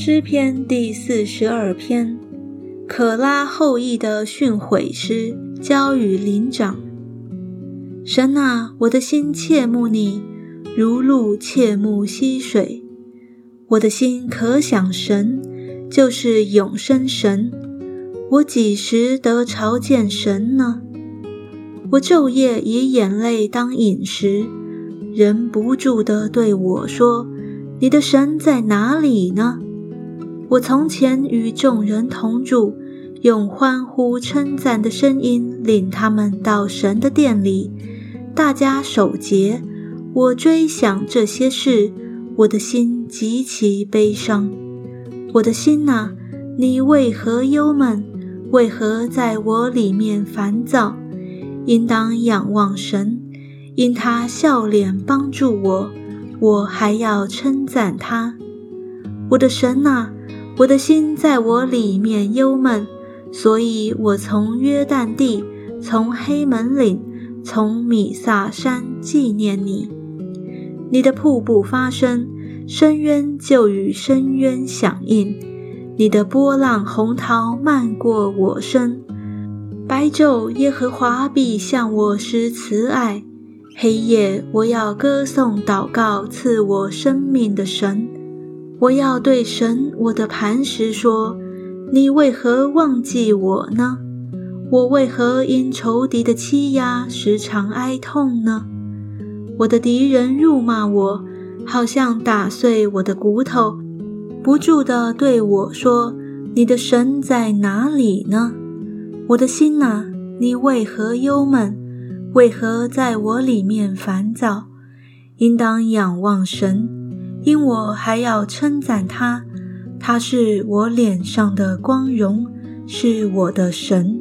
诗篇第四十二篇，可拉后裔的训诲诗，交与灵长。神啊，我的心切慕你，如鹿切慕溪水。我的心可想神，就是永生神。我几时得朝见神呢？我昼夜以眼泪当饮食，人不住地对我说：“你的神在哪里呢？”我从前与众人同住，用欢呼称赞的声音领他们到神的殿里，大家守节。我追想这些事，我的心极其悲伤。我的心哪，你为何忧闷？为何在我里面烦躁？应当仰望神，因他笑脸帮助我，我还要称赞他。我的神哪！我的心在我里面忧闷，所以我从约旦地，从黑门岭，从米萨山纪念你。你的瀑布发声，深渊就与深渊响应；你的波浪洪涛漫过我身。白昼耶和华必向我施慈爱，黑夜我要歌颂祷告赐我生命的神。我要对神，我的磐石说：“你为何忘记我呢？我为何因仇敌的欺压时常哀痛呢？我的敌人辱骂我，好像打碎我的骨头，不住地对我说：‘你的神在哪里呢？’我的心哪，你为何忧闷？为何在我里面烦躁？应当仰望神。”因我还要称赞他，他是我脸上的光荣，是我的神。